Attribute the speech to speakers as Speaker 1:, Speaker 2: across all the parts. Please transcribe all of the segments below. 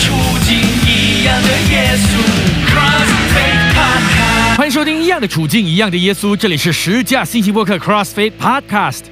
Speaker 1: 处境，一样的耶稣。CrossFit Podcast，
Speaker 2: 欢迎收听《一样的处境，一样的耶稣》，这里是十架信息播客 CrossFit Podcast。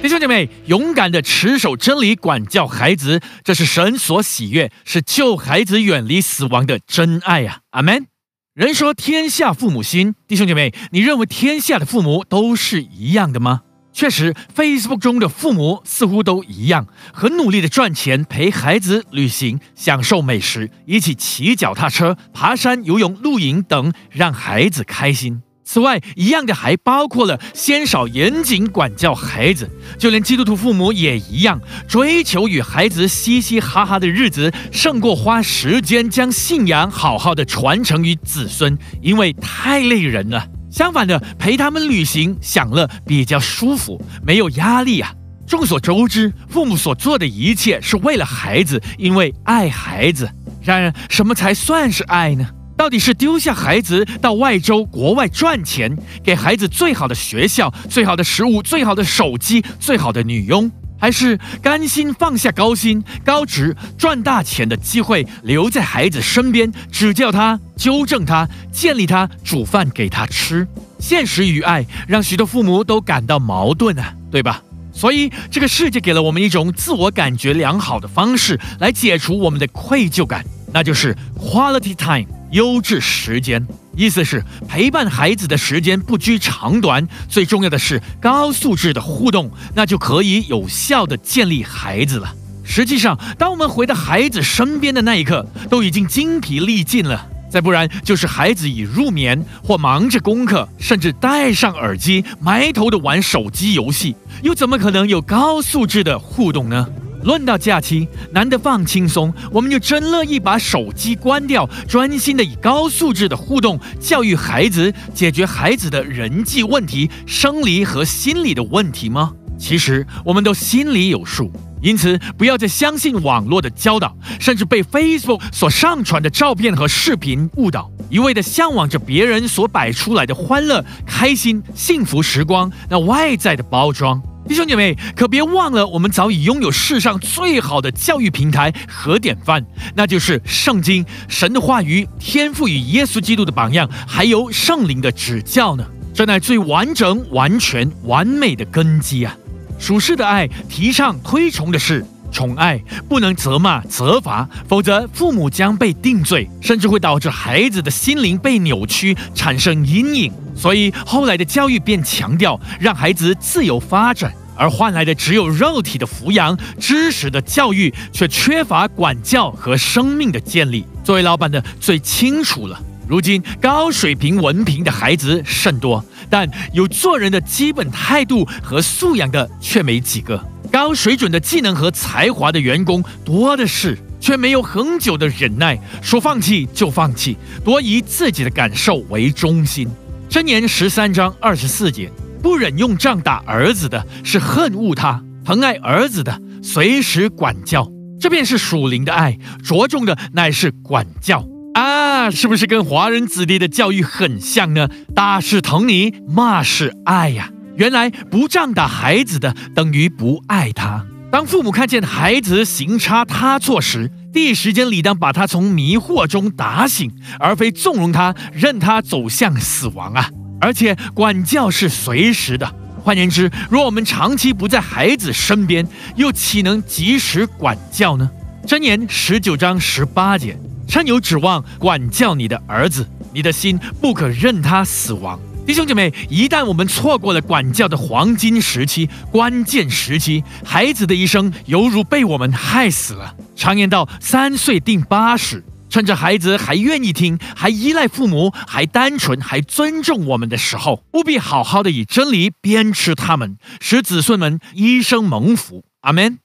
Speaker 2: 弟兄姐妹，勇敢的持守真理，管教孩子，这是神所喜悦，是救孩子远离死亡的真爱呀！阿门。人说天下父母心，弟兄姐妹，你认为天下的父母都是一样的吗？确实，Facebook 中的父母似乎都一样，很努力的赚钱，陪孩子旅行，享受美食，一起骑脚踏车、爬山、游泳、露营等，让孩子开心。此外，一样的还包括了先少严谨管教孩子，就连基督徒父母也一样，追求与孩子嘻嘻哈哈的日子，胜过花时间将信仰好好的传承于子孙，因为太累人了。相反的，陪他们旅行享乐比较舒服，没有压力啊。众所周知，父母所做的一切是为了孩子，因为爱孩子。然而，什么才算是爱呢？到底是丢下孩子到外州国外赚钱，给孩子最好的学校、最好的食物、最好的手机、最好的女佣，还是甘心放下高薪、高职、赚大钱的机会，留在孩子身边，指教他、纠正他、建立他、煮饭给他吃？现实与爱让许多父母都感到矛盾啊，对吧？所以这个世界给了我们一种自我感觉良好的方式来解除我们的愧疚感，那就是 quality time。优质时间，意思是陪伴孩子的时间不拘长短，最重要的是高素质的互动，那就可以有效的建立孩子了。实际上，当我们回到孩子身边的那一刻，都已经精疲力尽了。再不然，就是孩子已入眠或忙着功课，甚至戴上耳机埋头的玩手机游戏，又怎么可能有高素质的互动呢？论到假期，难得放轻松，我们就真乐意把手机关掉，专心的以高素质的互动教育孩子，解决孩子的人际问题、生理和心理的问题吗？其实我们都心里有数，因此不要再相信网络的教导，甚至被 Facebook 所上传的照片和视频误导，一味的向往着别人所摆出来的欢乐、开心、幸福时光，那外在的包装。弟兄姐妹，可别忘了，我们早已拥有世上最好的教育平台和典范，那就是圣经、神的话语、天赋与耶稣基督的榜样，还有圣灵的指教呢。这乃最完整、完全、完美的根基啊！属世的爱提倡推崇的是宠爱，不能责骂、责罚，否则父母将被定罪，甚至会导致孩子的心灵被扭曲，产生阴影。所以后来的教育便强调让孩子自由发展，而换来的只有肉体的抚养、知识的教育，却缺乏管教和生命的建立。作为老板的最清楚了。如今高水平文凭的孩子甚多，但有做人的基本态度和素养的却没几个。高水准的技能和才华的员工多的是，却没有恒久的忍耐，说放弃就放弃，多以自己的感受为中心。箴言十三章二十四节，不忍用杖打儿子的，是恨恶他；疼爱儿子的，随时管教。这便是属灵的爱，着重的乃是管教啊！是不是跟华人子弟的教育很像呢？打是疼你，骂是爱呀。原来不杖打孩子的，等于不爱他。当父母看见孩子行差踏错时，第一时间理当把他从迷惑中打醒，而非纵容他，任他走向死亡啊！而且管教是随时的。换言之，若我们长期不在孩子身边，又岂能及时管教呢？箴言十九章十八节：趁有指望管教你的儿子，你的心不可任他死亡。弟兄姐妹，一旦我们错过了管教的黄金时期、关键时期，孩子的一生犹如被我们害死了。常言道：“三岁定八十。”趁着孩子还愿意听、还依赖父母、还单纯、还尊重我们的时候，务必好好的以真理鞭笞他们，使子孙们一生蒙福。阿门。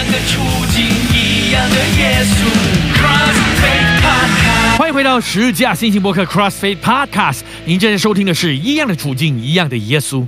Speaker 1: 样的处境，一样的耶稣。
Speaker 2: 欢迎回到十架新型博客 CrossFit Podcast。您正在收听的是一样的处境，一样的耶稣。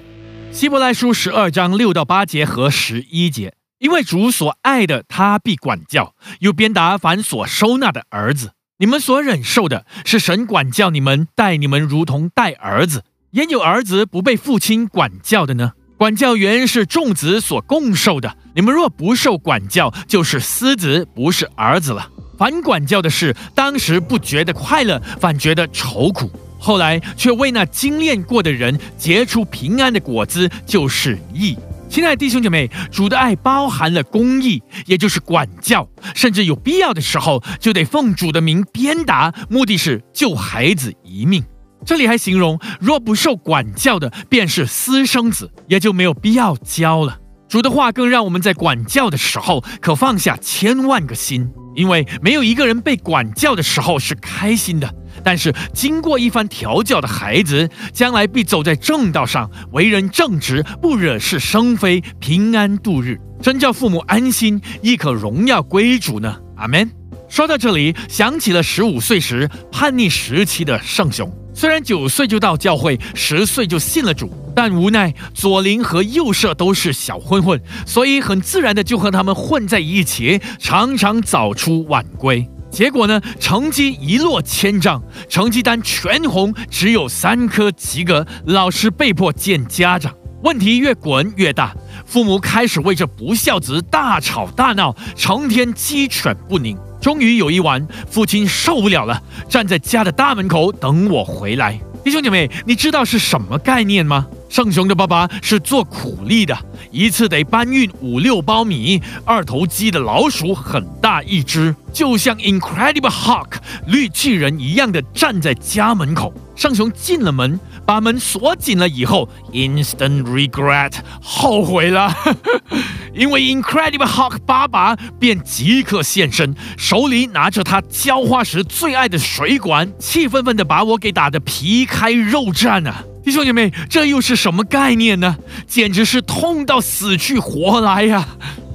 Speaker 2: 希伯来书十二章六到八节和十一节。因为主所爱的，他必管教；又鞭打凡所收纳的儿子。你们所忍受的，是神管教你们，待你们如同待儿子。焉有儿子不被父亲管教的呢？管教原是众子所共受的，你们若不受管教，就是私子，不是儿子了。反管教的事，当时不觉得快乐，反觉得愁苦；后来却为那精炼过的人结出平安的果子，就是义。亲爱的弟兄姐妹，主的爱包含了公义，也就是管教，甚至有必要的时候就得奉主的名鞭打，目的是救孩子一命。这里还形容，若不受管教的，便是私生子，也就没有必要教了。主的话更让我们在管教的时候，可放下千万个心，因为没有一个人被管教的时候是开心的。但是经过一番调教的孩子，将来必走在正道上，为人正直，不惹是生非，平安度日，真叫父母安心，亦可荣耀归主呢。阿门。说到这里，想起了十五岁时叛逆时期的圣雄。虽然九岁就到教会，十岁就信了主，但无奈左邻和右舍都是小混混，所以很自然的就和他们混在一起，常常早出晚归。结果呢，成绩一落千丈，成绩单全红，只有三科及格，老师被迫见家长。问题越滚越大，父母开始为这不孝子大吵大闹，成天鸡犬不宁。终于有一晚，父亲受不了了，站在家的大门口等我回来。弟兄姐妹，你知道是什么概念吗？圣雄的爸爸是做苦力的，一次得搬运五六包米。二头肌的老鼠很大一只，就像 Incredible Hulk 绿巨人一样的站在家门口。圣雄进了门。把门锁紧了以后，instant regret，后悔了，因为 Incredible Hulk 爸爸便即刻现身，手里拿着他浇花时最爱的水管，气愤愤地把我给打得皮开肉绽啊！弟兄姐妹，这又是什么概念呢？简直是痛到死去活来呀！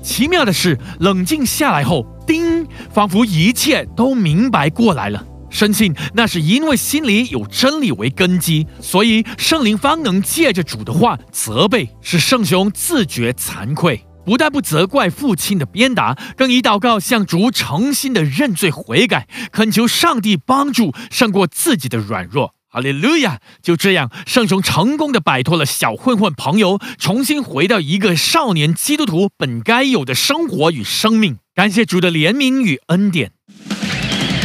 Speaker 2: 奇妙的是，冷静下来后，叮，仿佛一切都明白过来了。深信那是因为心里有真理为根基，所以圣灵方能借着主的话责备，使圣雄自觉惭愧，不但不责怪父亲的鞭打，更以祷告向主诚心的认罪悔改，恳求上帝帮助胜过自己的软弱。哈利路亚！就这样，圣雄成功的摆脱了小混混朋友，重新回到一个少年基督徒本该有的生活与生命。感谢主的怜悯与恩典。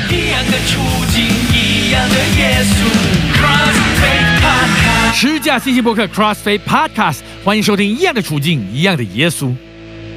Speaker 1: 一样的处境，一样的耶稣。Crossfade Podcast，
Speaker 2: 十架信息博客 Crossfade Podcast，欢迎收听《一样的处境，一样的耶稣》。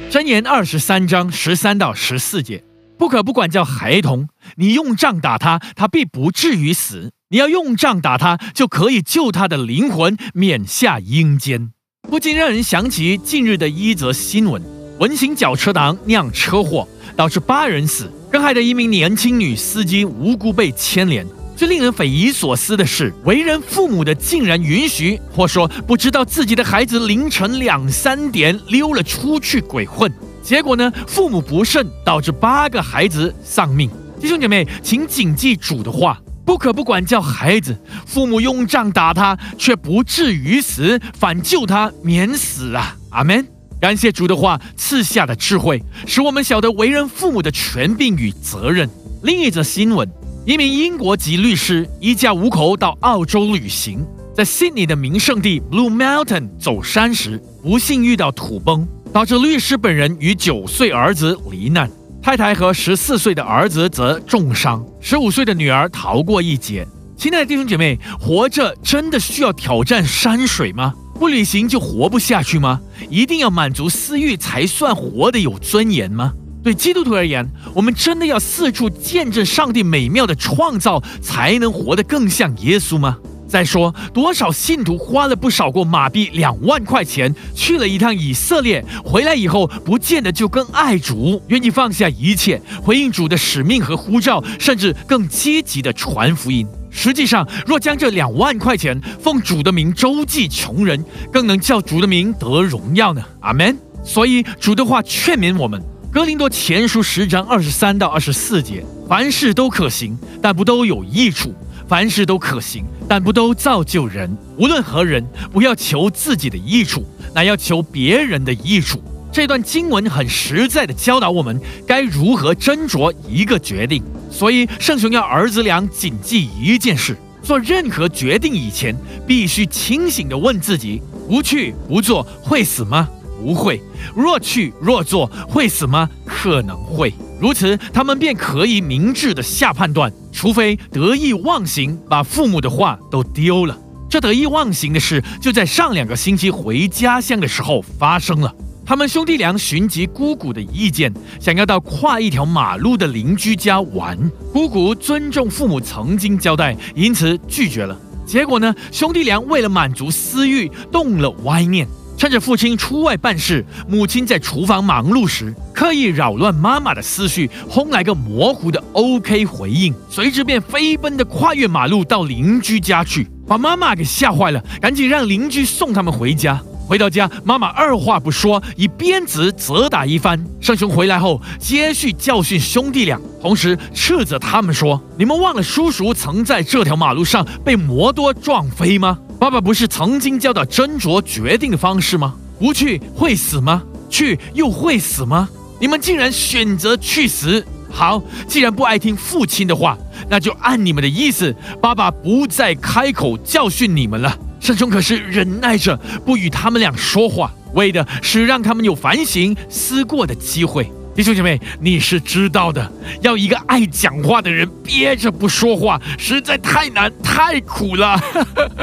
Speaker 2: 箴言二十三章十三到十四节：不可不管教孩童，你用杖打他，他必不至于死；你要用杖打他，就可以救他的灵魂免下阴间。不禁让人想起近日的一则新闻：文行脚车党酿车祸，导致八人死。更害得一名年轻女司机无辜被牵连。最令人匪夷所思的是，为人父母的竟然允许，或说不知道自己的孩子凌晨两三点溜了出去鬼混。结果呢，父母不慎，导致八个孩子丧命。弟兄姐妹，请谨记主的话：不可不管教孩子，父母用杖打他，却不至于死，反救他免死啊！阿门。感谢主的话赐下的智慧，使我们晓得为人父母的权柄与责任。另一则新闻：一名英国籍律师一家五口到澳洲旅行，在悉尼的名胜地 Blue Mountain 走山时，不幸遇到土崩，导致律师本人与九岁儿子罹难，太太和十四岁的儿子则重伤，十五岁的女儿逃过一劫。亲爱的弟兄姐妹，活着真的需要挑战山水吗？不旅行就活不下去吗？一定要满足私欲才算活得有尊严吗？对基督徒而言，我们真的要四处见证上帝美妙的创造，才能活得更像耶稣吗？再说，多少信徒花了不少过马币两万块钱去了一趟以色列，回来以后不见得就更爱主，愿意放下一切回应主的使命和呼召，甚至更积极的传福音。实际上，若将这两万块钱奉主的名周济穷人，更能叫主的名得荣耀呢。阿门。所以主的话劝勉我们，《哥林多前书》十章二十三到二十四节：凡事都可行，但不都有益处；凡事都可行，但不都造就人。无论何人，不要求自己的益处，乃要求别人的益处。这段经文很实在的教导我们该如何斟酌一个决定。所以，圣雄要儿子俩谨记一件事：做任何决定以前，必须清醒地问自己：不去不做会死吗？不会。若去若做会死吗？可能会。如此，他们便可以明智地下判断，除非得意忘形，把父母的话都丢了。这得意忘形的事，就在上两个星期回家乡的时候发生了。他们兄弟俩寻及姑姑的意见，想要到跨一条马路的邻居家玩。姑姑尊重父母曾经交代，因此拒绝了。结果呢，兄弟俩为了满足私欲，动了歪念。趁着父亲出外办事，母亲在厨房忙碌时，刻意扰乱妈妈的思绪，轰来个模糊的 OK 回应，随之便飞奔的跨越马路到邻居家去，把妈妈给吓坏了，赶紧让邻居送他们回家。回到家，妈妈二话不说，以鞭子责打一番。圣雄回来后，接续教训兄弟俩，同时斥责他们说：“你们忘了叔叔曾在这条马路上被摩多撞飞吗？爸爸不是曾经教导斟酌决定的方式吗？不去会死吗？去又会死吗？你们竟然选择去死！好，既然不爱听父亲的话，那就按你们的意思，爸爸不再开口教训你们了。”圣兄可是忍耐着不与他们俩说话，为的是让他们有反省思过的机会。弟兄姐妹，你是知道的，要一个爱讲话的人憋着不说话，实在太难太苦了。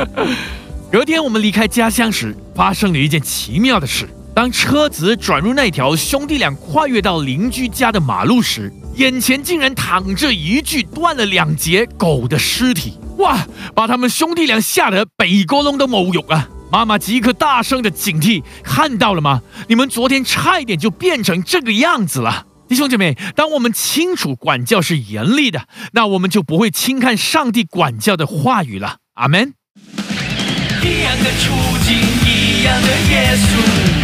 Speaker 2: 隔天我们离开家乡时，发生了一件奇妙的事。当车子转入那条兄弟俩跨越到邻居家的马路时，眼前竟然躺着一具断了两截狗的尸体。哇！把他们兄弟俩吓得北沟窿都冇用啊！妈妈即刻大声的警惕：“看到了吗？你们昨天差一点就变成这个样子了。”弟兄姐妹，当我们清楚管教是严厉的，那我们就不会轻看上帝管教的话语了。阿门。
Speaker 1: 一样的处境，一样的耶稣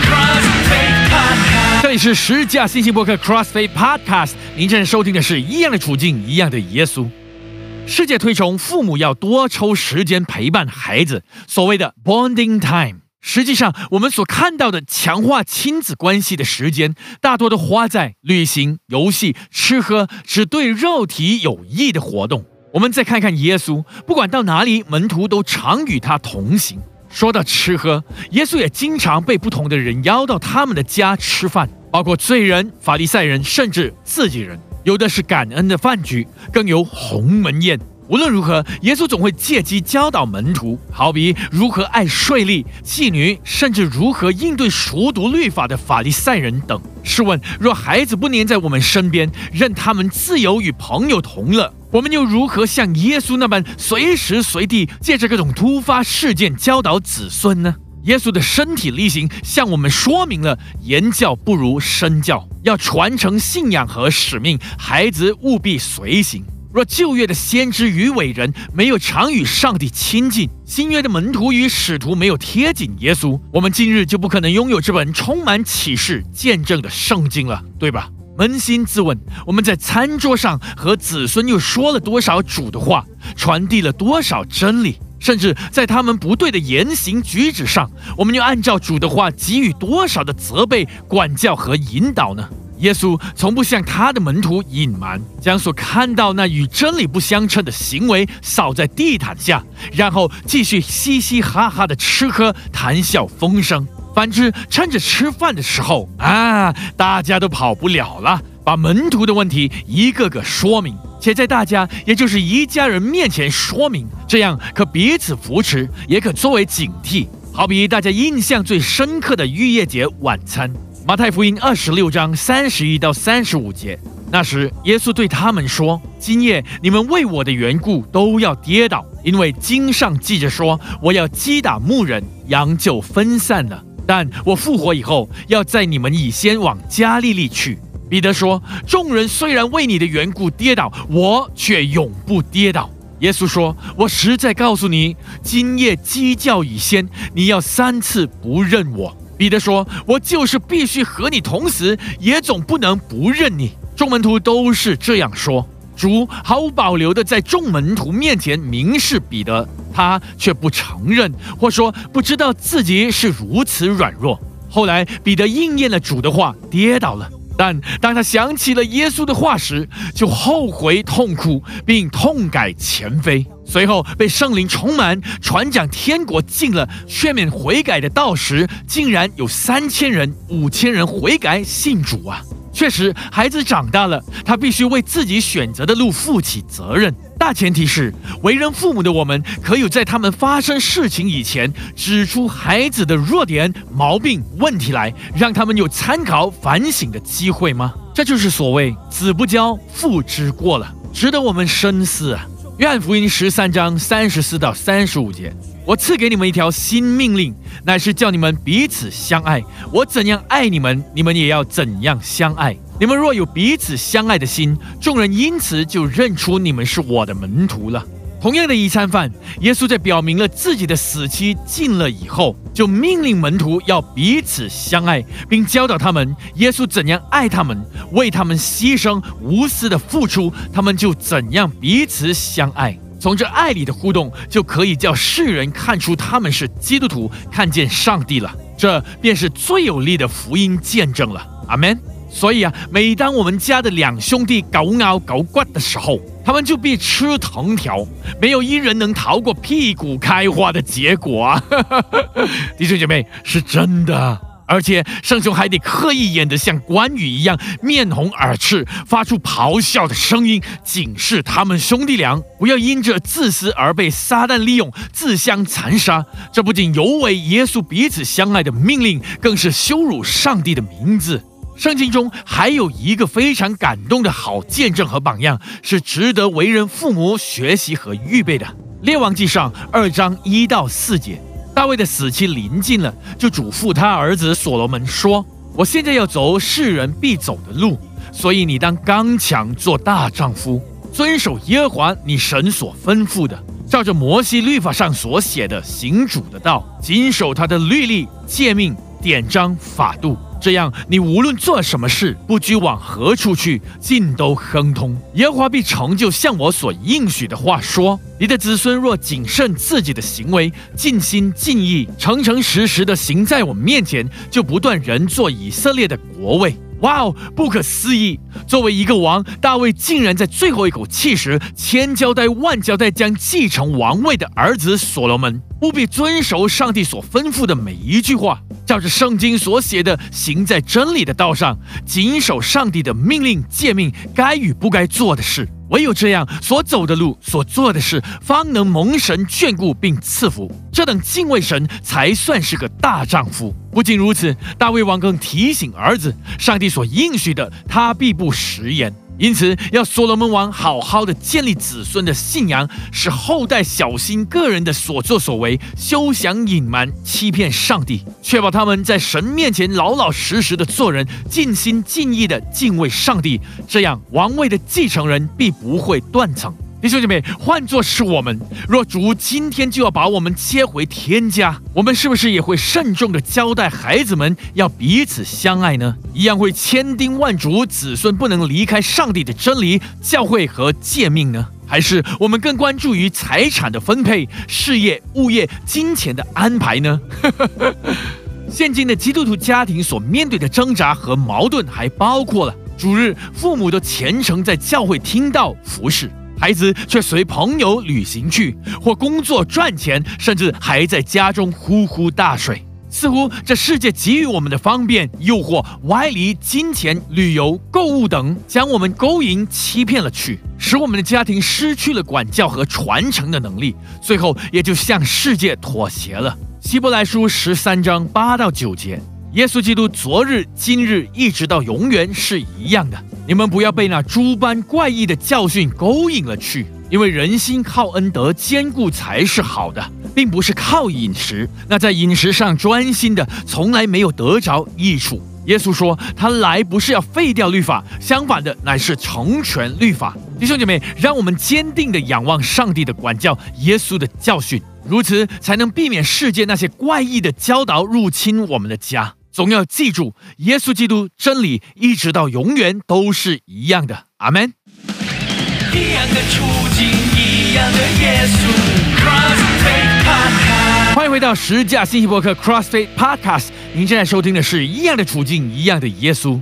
Speaker 1: ，Crossfade。
Speaker 2: 这里是十架信息博客 Crossfade Podcast，您正在收听的是一样的处境，一样的耶稣。世界推崇父母要多抽时间陪伴孩子，所谓的 bonding time。实际上，我们所看到的强化亲子关系的时间，大多都花在旅行、游戏、吃喝，只对肉体有益的活动。我们再看看耶稣，不管到哪里，门徒都常与他同行。说到吃喝，耶稣也经常被不同的人邀到他们的家吃饭，包括罪人、法利赛人，甚至自己人。有的是感恩的饭局，更有鸿门宴。无论如何，耶稣总会借机教导门徒，好比如何爱税吏、妓女，甚至如何应对熟读律法的法利赛人等。试问，若孩子不黏在我们身边，任他们自由与朋友同乐，我们又如何像耶稣那般随时随地借着各种突发事件教导子孙呢？耶稣的身体力行向我们说明了言教不如身教，要传承信仰和使命，孩子务必随行。若旧约的先知与伟人没有常与上帝亲近，新约的门徒与使徒没有贴紧耶稣，我们今日就不可能拥有这本充满启示见证的圣经了，对吧？扪心自问，我们在餐桌上和子孙又说了多少主的话，传递了多少真理？甚至在他们不对的言行举止上，我们又按照主的话给予多少的责备、管教和引导呢？耶稣从不向他的门徒隐瞒，将所看到那与真理不相称的行为扫在地毯下，然后继续嘻嘻哈哈的吃喝、谈笑风生。反之，趁着吃饭的时候啊，大家都跑不了了，把门徒的问题一个个说明。且在大家，也就是一家人面前说明，这样可彼此扶持，也可作为警惕。好比大家印象最深刻的逾越节晚餐，马太福音二十六章三十一到三十五节。那时，耶稣对他们说：“今夜你们为我的缘故都要跌倒，因为经上记着说，我要击打牧人，羊就分散了。但我复活以后，要在你们以先往加利利去。”彼得说：“众人虽然为你的缘故跌倒，我却永不跌倒。”耶稣说：“我实在告诉你，今夜鸡叫以先，你要三次不认我。”彼得说：“我就是必须和你同死，也总不能不认你。”众门徒都是这样说。主毫无保留地在众门徒面前明示彼得，他却不承认，或说不知道自己是如此软弱。后来彼得应验了主的话，跌倒了。但当他想起了耶稣的话时，就后悔痛苦，并痛改前非。随后被圣灵充满，传讲天国进了，劝勉悔改的道时，竟然有三千人、五千人悔改信主啊！确实，孩子长大了，他必须为自己选择的路负起责任。大前提是，为人父母的我们，可有在他们发生事情以前，指出孩子的弱点、毛病、问题来，让他们有参考、反省的机会吗？这就是所谓“子不教，父之过”了，值得我们深思啊！愿福音十三章三十四到三十五节：我赐给你们一条新命令，乃是叫你们彼此相爱。我怎样爱你们，你们也要怎样相爱。你们若有彼此相爱的心，众人因此就认出你们是我的门徒了。同样的一餐饭，耶稣在表明了自己的死期近了以后，就命令门徒要彼此相爱，并教导他们耶稣怎样爱他们，为他们牺牲，无私的付出，他们就怎样彼此相爱。从这爱里的互动，就可以叫世人看出他们是基督徒，看见上帝了。这便是最有力的福音见证了。阿门。所以啊，每当我们家的两兄弟搞拗搞骨的时候，他们就必吃藤条，没有一人能逃过屁股开花的结果啊！弟兄姐妹，是真的，而且圣雄还得刻意演得像关羽一样面红耳赤，发出咆哮的声音，警示他们兄弟俩不要因着自私而被撒旦利用，自相残杀。这不仅有违耶稣彼此相爱的命令，更是羞辱上帝的名字。圣经中还有一个非常感动的好见证和榜样，是值得为人父母学习和预备的。列王记上二章一到四节，大卫的死期临近了，就嘱咐他儿子所罗门说：“我现在要走世人必走的路，所以你当刚强，做大丈夫，遵守耶和华你神所吩咐的，照着摩西律法上所写的行主的道，谨守他的律例、诫命、典章、法度。”这样，你无论做什么事，不拘往何处去，尽都亨通。耶和华必成就像我所应许的话说：你的子孙若谨慎自己的行为，尽心尽意、诚诚实实的行在我面前，就不断人做以色列的国位。哇哦，不可思议！作为一个王，大卫竟然在最后一口气时，千交代万交代，将继承王位的儿子所罗门。务必遵守上帝所吩咐的每一句话，照着圣经所写的，行在真理的道上，谨守上帝的命令诫命，该与不该做的事。唯有这样，所走的路，所做的事，方能蒙神眷顾并赐福。这等敬畏神，才算是个大丈夫。不仅如此，大卫王更提醒儿子，上帝所应许的，他必不食言。因此，要所罗门王好好的建立子孙的信仰，使后代小心个人的所作所为，休想隐瞒欺骗上帝，确保他们在神面前老老实实的做人，尽心尽意的敬畏上帝。这样，王位的继承人必不会断层。弟兄姐妹，换作是我们，若主今天就要把我们接回天家，我们是不是也会慎重的交代孩子们要彼此相爱呢？一样会千叮万嘱子孙不能离开上帝的真理、教会和诫命呢？还是我们更关注于财产的分配、事业、物业、金钱的安排呢？现今的基督徒家庭所面对的挣扎和矛盾，还包括了主日父母都虔诚在教会听到服侍。孩子却随朋友旅行去，或工作赚钱，甚至还在家中呼呼大睡。似乎这世界给予我们的方便、诱惑、歪离、金钱、旅游、购物等，将我们勾引、欺骗了去，使我们的家庭失去了管教和传承的能力，最后也就向世界妥协了。希伯来书十三章八到九节。耶稣基督昨日、今日一直到永远是一样的。你们不要被那诸般怪异的教训勾引了去，因为人心靠恩德坚固才是好的，并不是靠饮食。那在饮食上专心的，从来没有得着益处。耶稣说，他来不是要废掉律法，相反的，乃是成全律法。弟兄姐妹，让我们坚定的仰望上帝的管教，耶稣的教训，如此才能避免世界那些怪异的教导入侵我们的家。总要记住，耶稣基督真理一直到永远都是一样的。阿门。
Speaker 1: 一样的处境，一样的耶稣。
Speaker 2: 欢迎回到十架信息博客 CrossFit Podcast。您正在收听的是一样的处境，一样的耶稣。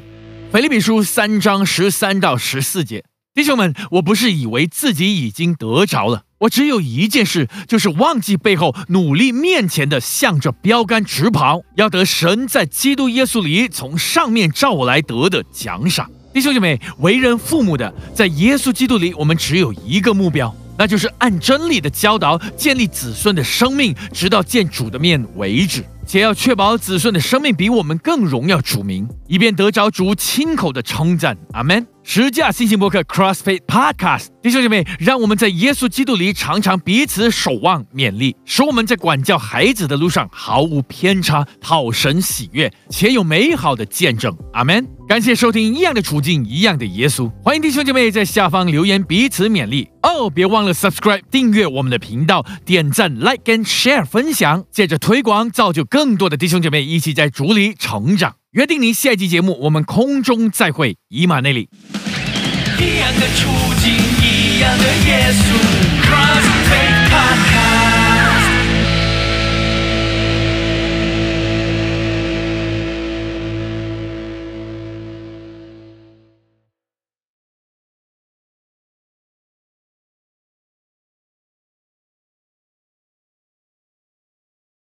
Speaker 2: 腓立比书三章十三到十四节，弟兄们，我不是以为自己已经得着了，我只有一件事，就是忘记背后，努力面前的，向着标杆直跑，要得神在基督耶稣里从上面召我来得的奖赏。弟兄姐妹，为人父母的，在耶稣基督里，我们只有一个目标，那就是按真理的教导建立子孙的生命，直到见主的面为止。且要确保子孙的生命比我们更荣耀主名，以便得着主亲口的称赞。阿门。十架新型博客 CrossFit Podcast，弟兄姐妹，让我们在耶稣基督里常常彼此守望勉励，使我们在管教孩子的路上毫无偏差，讨神喜悦，且有美好的见证。阿门。感谢收听《一样的处境，一样的耶稣》。欢迎弟兄姐妹在下方留言彼此勉励哦，别忘了 Subscribe 订阅我们的频道，点赞 Like and Share 分享，借着推广造就更多的弟兄姐妹一起在主里成长。约定您下期节目，我们空中再会，以马内利。
Speaker 1: 的处境，一样的耶稣，Cross Faith。